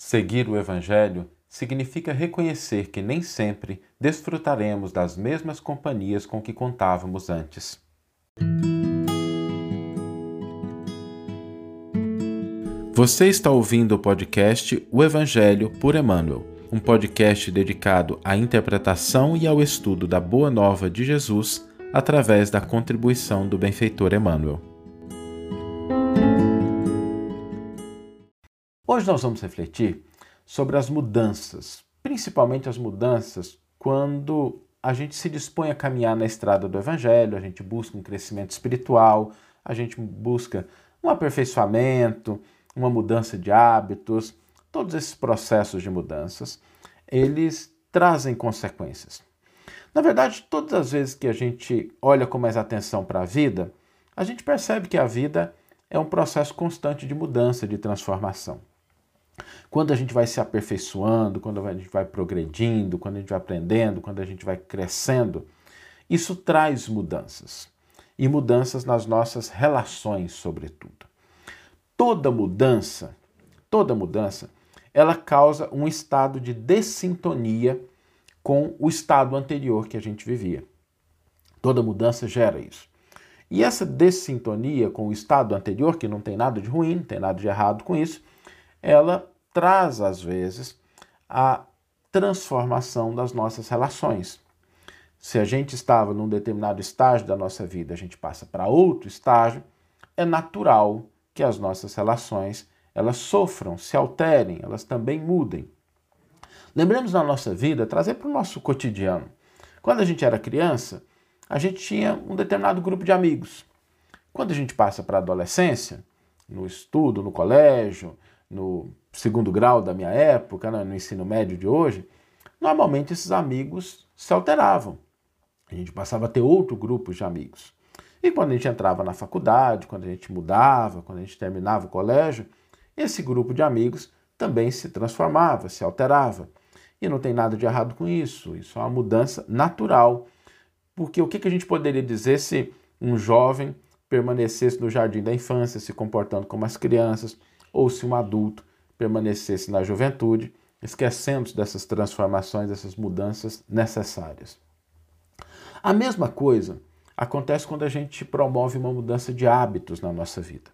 Seguir o Evangelho significa reconhecer que nem sempre desfrutaremos das mesmas companhias com que contávamos antes. Você está ouvindo o podcast O Evangelho por Emmanuel, um podcast dedicado à interpretação e ao estudo da Boa Nova de Jesus através da contribuição do benfeitor Emmanuel. Hoje nós vamos refletir sobre as mudanças, principalmente as mudanças quando a gente se dispõe a caminhar na estrada do Evangelho, a gente busca um crescimento espiritual, a gente busca um aperfeiçoamento, uma mudança de hábitos, todos esses processos de mudanças, eles trazem consequências. Na verdade, todas as vezes que a gente olha com mais atenção para a vida, a gente percebe que a vida é um processo constante de mudança, de transformação. Quando a gente vai se aperfeiçoando, quando a gente vai progredindo, quando a gente vai aprendendo, quando a gente vai crescendo, isso traz mudanças. E mudanças nas nossas relações, sobretudo. Toda mudança, toda mudança, ela causa um estado de dessintonia com o estado anterior que a gente vivia. Toda mudança gera isso. E essa dessintonia com o estado anterior, que não tem nada de ruim, não tem nada de errado com isso, ela traz, às vezes, a transformação das nossas relações. Se a gente estava num determinado estágio da nossa vida, a gente passa para outro estágio, é natural que as nossas relações elas sofram, se alterem, elas também mudem. Lembremos na nossa vida, trazer para o nosso cotidiano. Quando a gente era criança, a gente tinha um determinado grupo de amigos. Quando a gente passa para a adolescência, no estudo, no colégio, no segundo grau da minha época, né, no ensino médio de hoje, normalmente esses amigos se alteravam. A gente passava a ter outro grupo de amigos. E quando a gente entrava na faculdade, quando a gente mudava, quando a gente terminava o colégio, esse grupo de amigos também se transformava, se alterava. E não tem nada de errado com isso, isso é uma mudança natural. Porque o que a gente poderia dizer se um jovem permanecesse no jardim da infância, se comportando como as crianças, ou se um adulto permanecesse na juventude, esquecendo dessas transformações, dessas mudanças necessárias. A mesma coisa acontece quando a gente promove uma mudança de hábitos na nossa vida.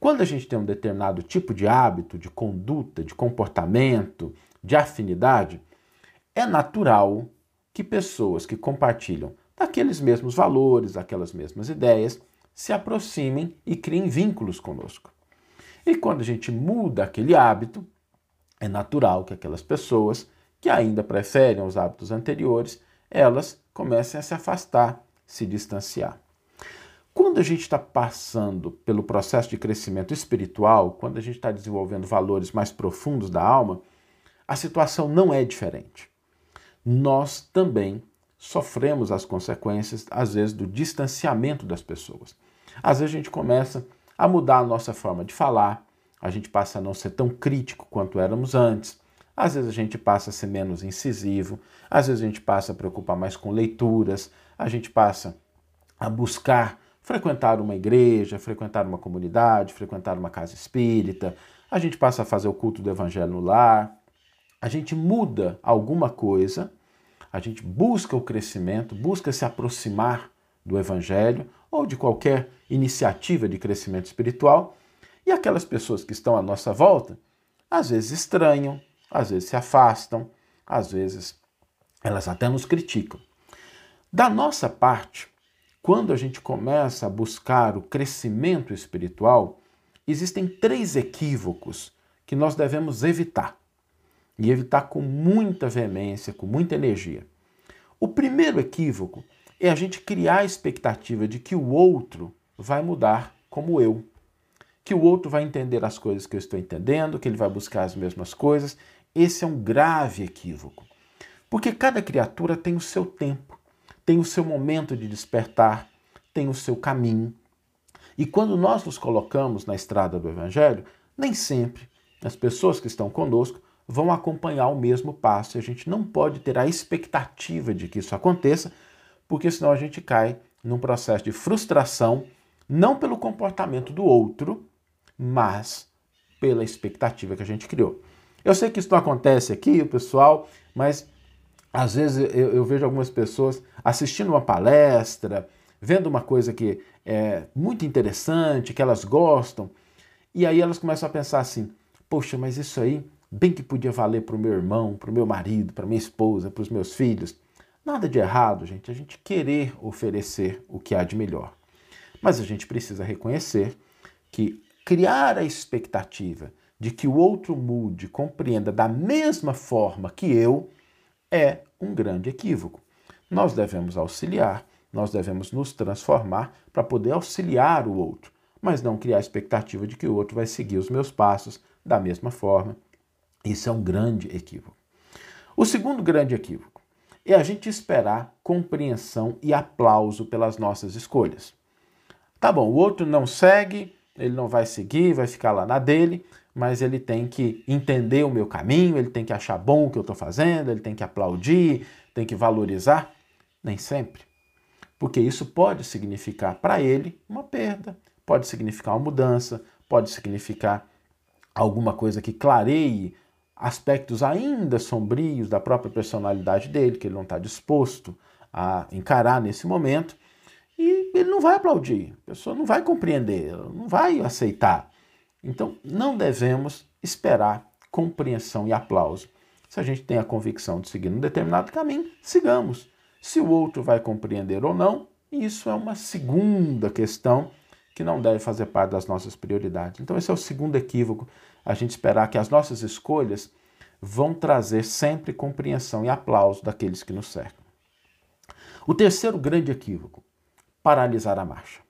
Quando a gente tem um determinado tipo de hábito, de conduta, de comportamento, de afinidade, é natural que pessoas que compartilham daqueles mesmos valores, aquelas mesmas ideias, se aproximem e criem vínculos conosco. E quando a gente muda aquele hábito, é natural que aquelas pessoas que ainda preferem os hábitos anteriores, elas comecem a se afastar, se distanciar. Quando a gente está passando pelo processo de crescimento espiritual, quando a gente está desenvolvendo valores mais profundos da alma, a situação não é diferente. Nós também sofremos as consequências, às vezes, do distanciamento das pessoas. Às vezes a gente começa a mudar a nossa forma de falar, a gente passa a não ser tão crítico quanto éramos antes, às vezes a gente passa a ser menos incisivo, às vezes a gente passa a preocupar mais com leituras, a gente passa a buscar frequentar uma igreja, frequentar uma comunidade, frequentar uma casa espírita, a gente passa a fazer o culto do evangelho no lar, a gente muda alguma coisa, a gente busca o crescimento, busca se aproximar do evangelho ou de qualquer iniciativa de crescimento espiritual, e aquelas pessoas que estão à nossa volta, às vezes estranham, às vezes se afastam, às vezes elas até nos criticam. Da nossa parte, quando a gente começa a buscar o crescimento espiritual, existem três equívocos que nós devemos evitar. E evitar com muita veemência, com muita energia. O primeiro equívoco é a gente criar a expectativa de que o outro vai mudar como eu, que o outro vai entender as coisas que eu estou entendendo, que ele vai buscar as mesmas coisas. Esse é um grave equívoco. Porque cada criatura tem o seu tempo, tem o seu momento de despertar, tem o seu caminho. E quando nós nos colocamos na estrada do Evangelho, nem sempre as pessoas que estão conosco vão acompanhar o mesmo passo. E a gente não pode ter a expectativa de que isso aconteça, porque senão a gente cai num processo de frustração, não pelo comportamento do outro, mas pela expectativa que a gente criou. Eu sei que isso não acontece aqui, o pessoal, mas às vezes eu, eu vejo algumas pessoas assistindo uma palestra, vendo uma coisa que é muito interessante, que elas gostam, e aí elas começam a pensar assim: poxa, mas isso aí bem que podia valer para o meu irmão, para o meu marido, para minha esposa, para os meus filhos. Nada de errado, gente, a gente querer oferecer o que há de melhor. Mas a gente precisa reconhecer que criar a expectativa de que o outro mude, compreenda da mesma forma que eu, é um grande equívoco. Nós devemos auxiliar, nós devemos nos transformar para poder auxiliar o outro, mas não criar a expectativa de que o outro vai seguir os meus passos da mesma forma. Isso é um grande equívoco. O segundo grande equívoco é a gente esperar compreensão e aplauso pelas nossas escolhas. Tá bom, o outro não segue, ele não vai seguir, vai ficar lá na dele, mas ele tem que entender o meu caminho, ele tem que achar bom o que eu estou fazendo, ele tem que aplaudir, tem que valorizar. Nem sempre. Porque isso pode significar para ele uma perda, pode significar uma mudança, pode significar alguma coisa que clareie aspectos ainda sombrios da própria personalidade dele, que ele não está disposto a encarar nesse momento. E ele não vai aplaudir, a pessoa não vai compreender, não vai aceitar. Então, não devemos esperar compreensão e aplauso. Se a gente tem a convicção de seguir um determinado caminho, sigamos. Se o outro vai compreender ou não, isso é uma segunda questão que não deve fazer parte das nossas prioridades. Então, esse é o segundo equívoco, a gente esperar que as nossas escolhas vão trazer sempre compreensão e aplauso daqueles que nos cercam. O terceiro grande equívoco paralisar a marcha.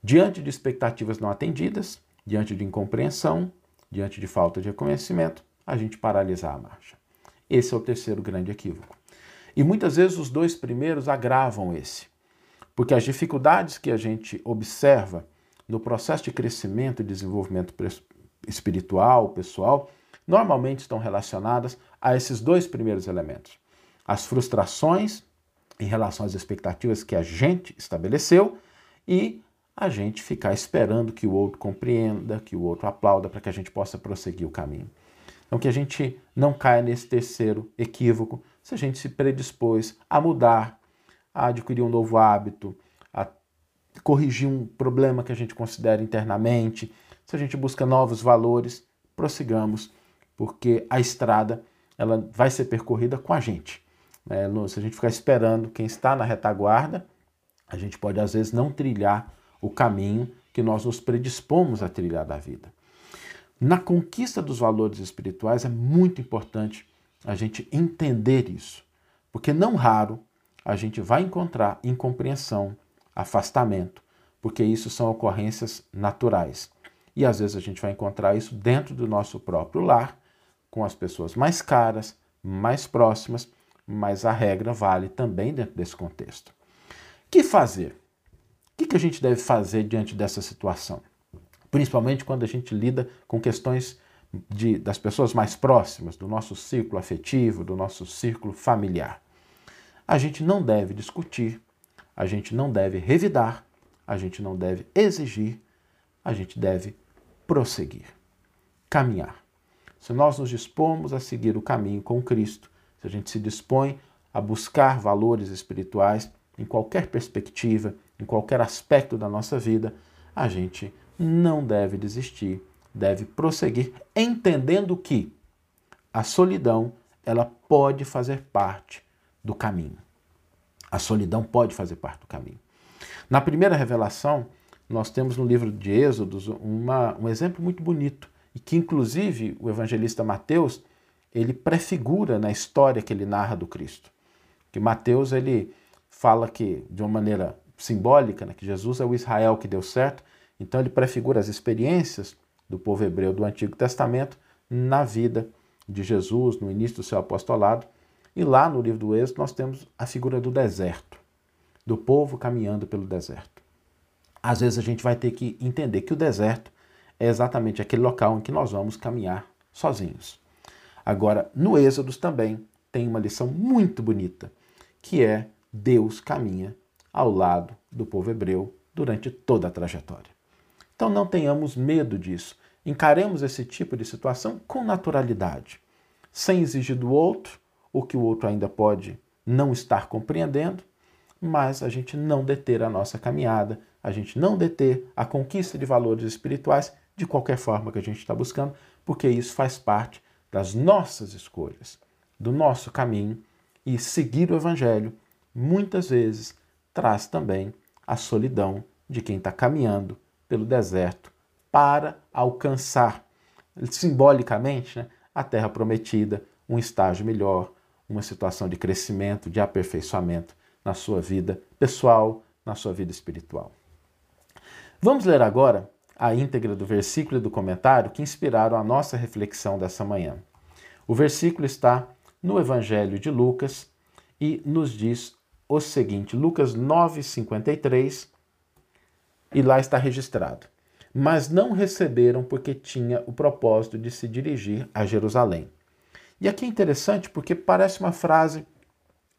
Diante de expectativas não atendidas, diante de incompreensão, diante de falta de reconhecimento, a gente paralisar a marcha. Esse é o terceiro grande equívoco. E muitas vezes os dois primeiros agravam esse, porque as dificuldades que a gente observa no processo de crescimento e desenvolvimento espiritual, pessoal, normalmente estão relacionadas a esses dois primeiros elementos. As frustrações em relação às expectativas que a gente estabeleceu e a gente ficar esperando que o outro compreenda, que o outro aplauda para que a gente possa prosseguir o caminho. Então, que a gente não caia nesse terceiro equívoco se a gente se predispôs a mudar, a adquirir um novo hábito, a corrigir um problema que a gente considera internamente, se a gente busca novos valores, prossigamos, porque a estrada ela vai ser percorrida com a gente. É, se a gente ficar esperando quem está na retaguarda, a gente pode às vezes não trilhar o caminho que nós nos predispomos a trilhar da vida. Na conquista dos valores espirituais é muito importante a gente entender isso, porque não raro a gente vai encontrar incompreensão, afastamento, porque isso são ocorrências naturais. E às vezes a gente vai encontrar isso dentro do nosso próprio lar, com as pessoas mais caras, mais próximas, mas a regra vale também dentro desse contexto. O que fazer? O que a gente deve fazer diante dessa situação? Principalmente quando a gente lida com questões de, das pessoas mais próximas, do nosso círculo afetivo, do nosso círculo familiar. A gente não deve discutir, a gente não deve revidar, a gente não deve exigir, a gente deve prosseguir, caminhar. Se nós nos dispomos a seguir o caminho com Cristo, se a gente se dispõe a buscar valores espirituais em qualquer perspectiva, em qualquer aspecto da nossa vida, a gente não deve desistir, deve prosseguir, entendendo que a solidão ela pode fazer parte do caminho. A solidão pode fazer parte do caminho. Na primeira revelação, nós temos no livro de Êxodos uma, um exemplo muito bonito e que inclusive o evangelista Mateus ele prefigura na história que ele narra do Cristo. Que Mateus ele fala que de uma maneira simbólica, né, que Jesus é o Israel que deu certo, então ele prefigura as experiências do povo hebreu do Antigo Testamento na vida de Jesus, no início do seu apostolado. E lá no livro do Êxodo nós temos a figura do deserto, do povo caminhando pelo deserto. Às vezes a gente vai ter que entender que o deserto é exatamente aquele local em que nós vamos caminhar sozinhos. Agora, no Êxodo também tem uma lição muito bonita, que é Deus caminha ao lado do povo hebreu durante toda a trajetória. Então não tenhamos medo disso. encaremos esse tipo de situação com naturalidade, sem exigir do outro o que o outro ainda pode não estar compreendendo, mas a gente não deter a nossa caminhada, a gente não deter a conquista de valores espirituais de qualquer forma que a gente está buscando, porque isso faz parte das nossas escolhas, do nosso caminho e seguir o Evangelho muitas vezes traz também a solidão de quem está caminhando pelo deserto para alcançar simbolicamente né, a terra prometida, um estágio melhor, uma situação de crescimento, de aperfeiçoamento na sua vida pessoal, na sua vida espiritual. Vamos ler agora a íntegra do versículo e do comentário que inspiraram a nossa reflexão dessa manhã. O versículo está no Evangelho de Lucas e nos diz o seguinte: Lucas 9,53, e lá está registrado. Mas não receberam porque tinha o propósito de se dirigir a Jerusalém. E aqui é interessante porque parece uma frase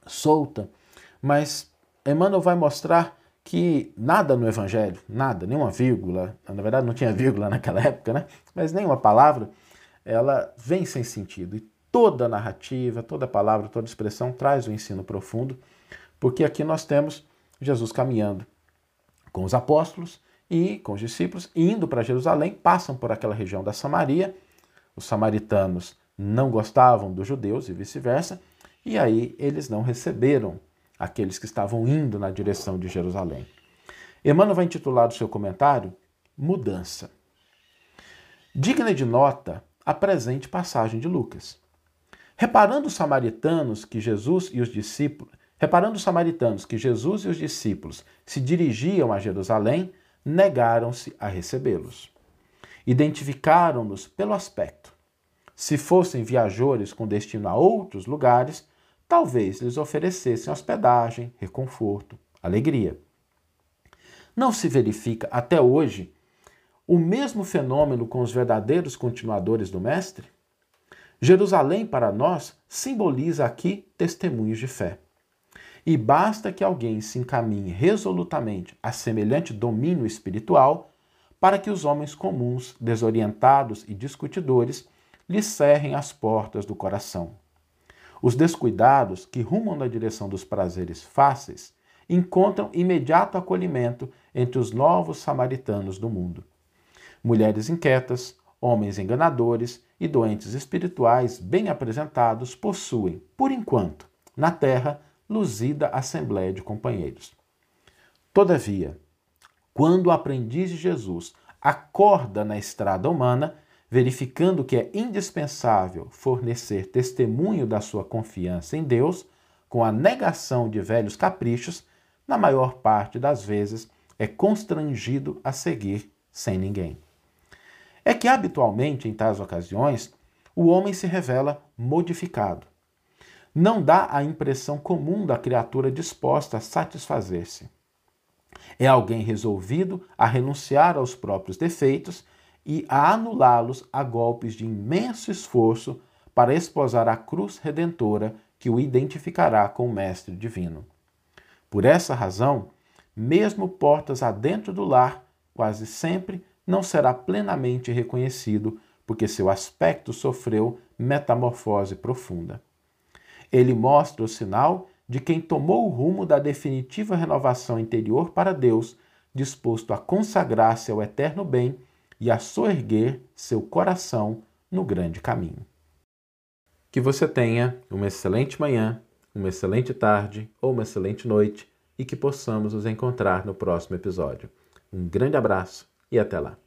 solta, mas Emmanuel vai mostrar que nada no Evangelho, nada, nenhuma vírgula, na verdade não tinha vírgula naquela época, né? Mas nenhuma palavra, ela vem sem sentido. E toda narrativa, toda palavra, toda expressão traz um ensino profundo, porque aqui nós temos Jesus caminhando com os apóstolos e com os discípulos, indo para Jerusalém, passam por aquela região da Samaria. Os samaritanos não gostavam dos judeus e vice-versa, e aí eles não receberam aqueles que estavam indo na direção de Jerusalém. Emmanuel vai intitular o seu comentário Mudança. Digna de nota a presente passagem de Lucas. Reparando os samaritanos que Jesus e os discípulos, reparando os samaritanos que Jesus e os discípulos se dirigiam a Jerusalém, negaram-se a recebê-los. Identificaram-nos pelo aspecto. Se fossem viajores com destino a outros lugares, talvez lhes oferecessem hospedagem, reconforto, alegria. Não se verifica até hoje o mesmo fenômeno com os verdadeiros continuadores do Mestre? Jerusalém, para nós, simboliza aqui testemunhos de fé. E basta que alguém se encaminhe resolutamente a semelhante domínio espiritual para que os homens comuns, desorientados e discutidores lhe cerrem as portas do coração. Os descuidados, que rumam na direção dos prazeres fáceis, encontram imediato acolhimento entre os novos samaritanos do mundo. Mulheres inquietas, homens enganadores e doentes espirituais bem apresentados possuem, por enquanto, na terra, luzida assembléia de companheiros. Todavia, quando o aprendiz de Jesus acorda na estrada humana, verificando que é indispensável fornecer testemunho da sua confiança em Deus, com a negação de velhos caprichos, na maior parte das vezes é constrangido a seguir sem ninguém. É que habitualmente, em tais ocasiões, o homem se revela modificado. Não dá a impressão comum da criatura disposta a satisfazer-se. É alguém resolvido a renunciar aos próprios defeitos e a anulá-los a golpes de imenso esforço para esposar a cruz redentora que o identificará com o Mestre Divino. Por essa razão, mesmo portas adentro do lar, quase sempre não será plenamente reconhecido, porque seu aspecto sofreu metamorfose profunda. Ele mostra o sinal de quem tomou o rumo da definitiva renovação interior para Deus, disposto a consagrar-se ao eterno bem e a soerguer seu coração no grande caminho. Que você tenha uma excelente manhã, uma excelente tarde ou uma excelente noite e que possamos nos encontrar no próximo episódio. Um grande abraço e até lá.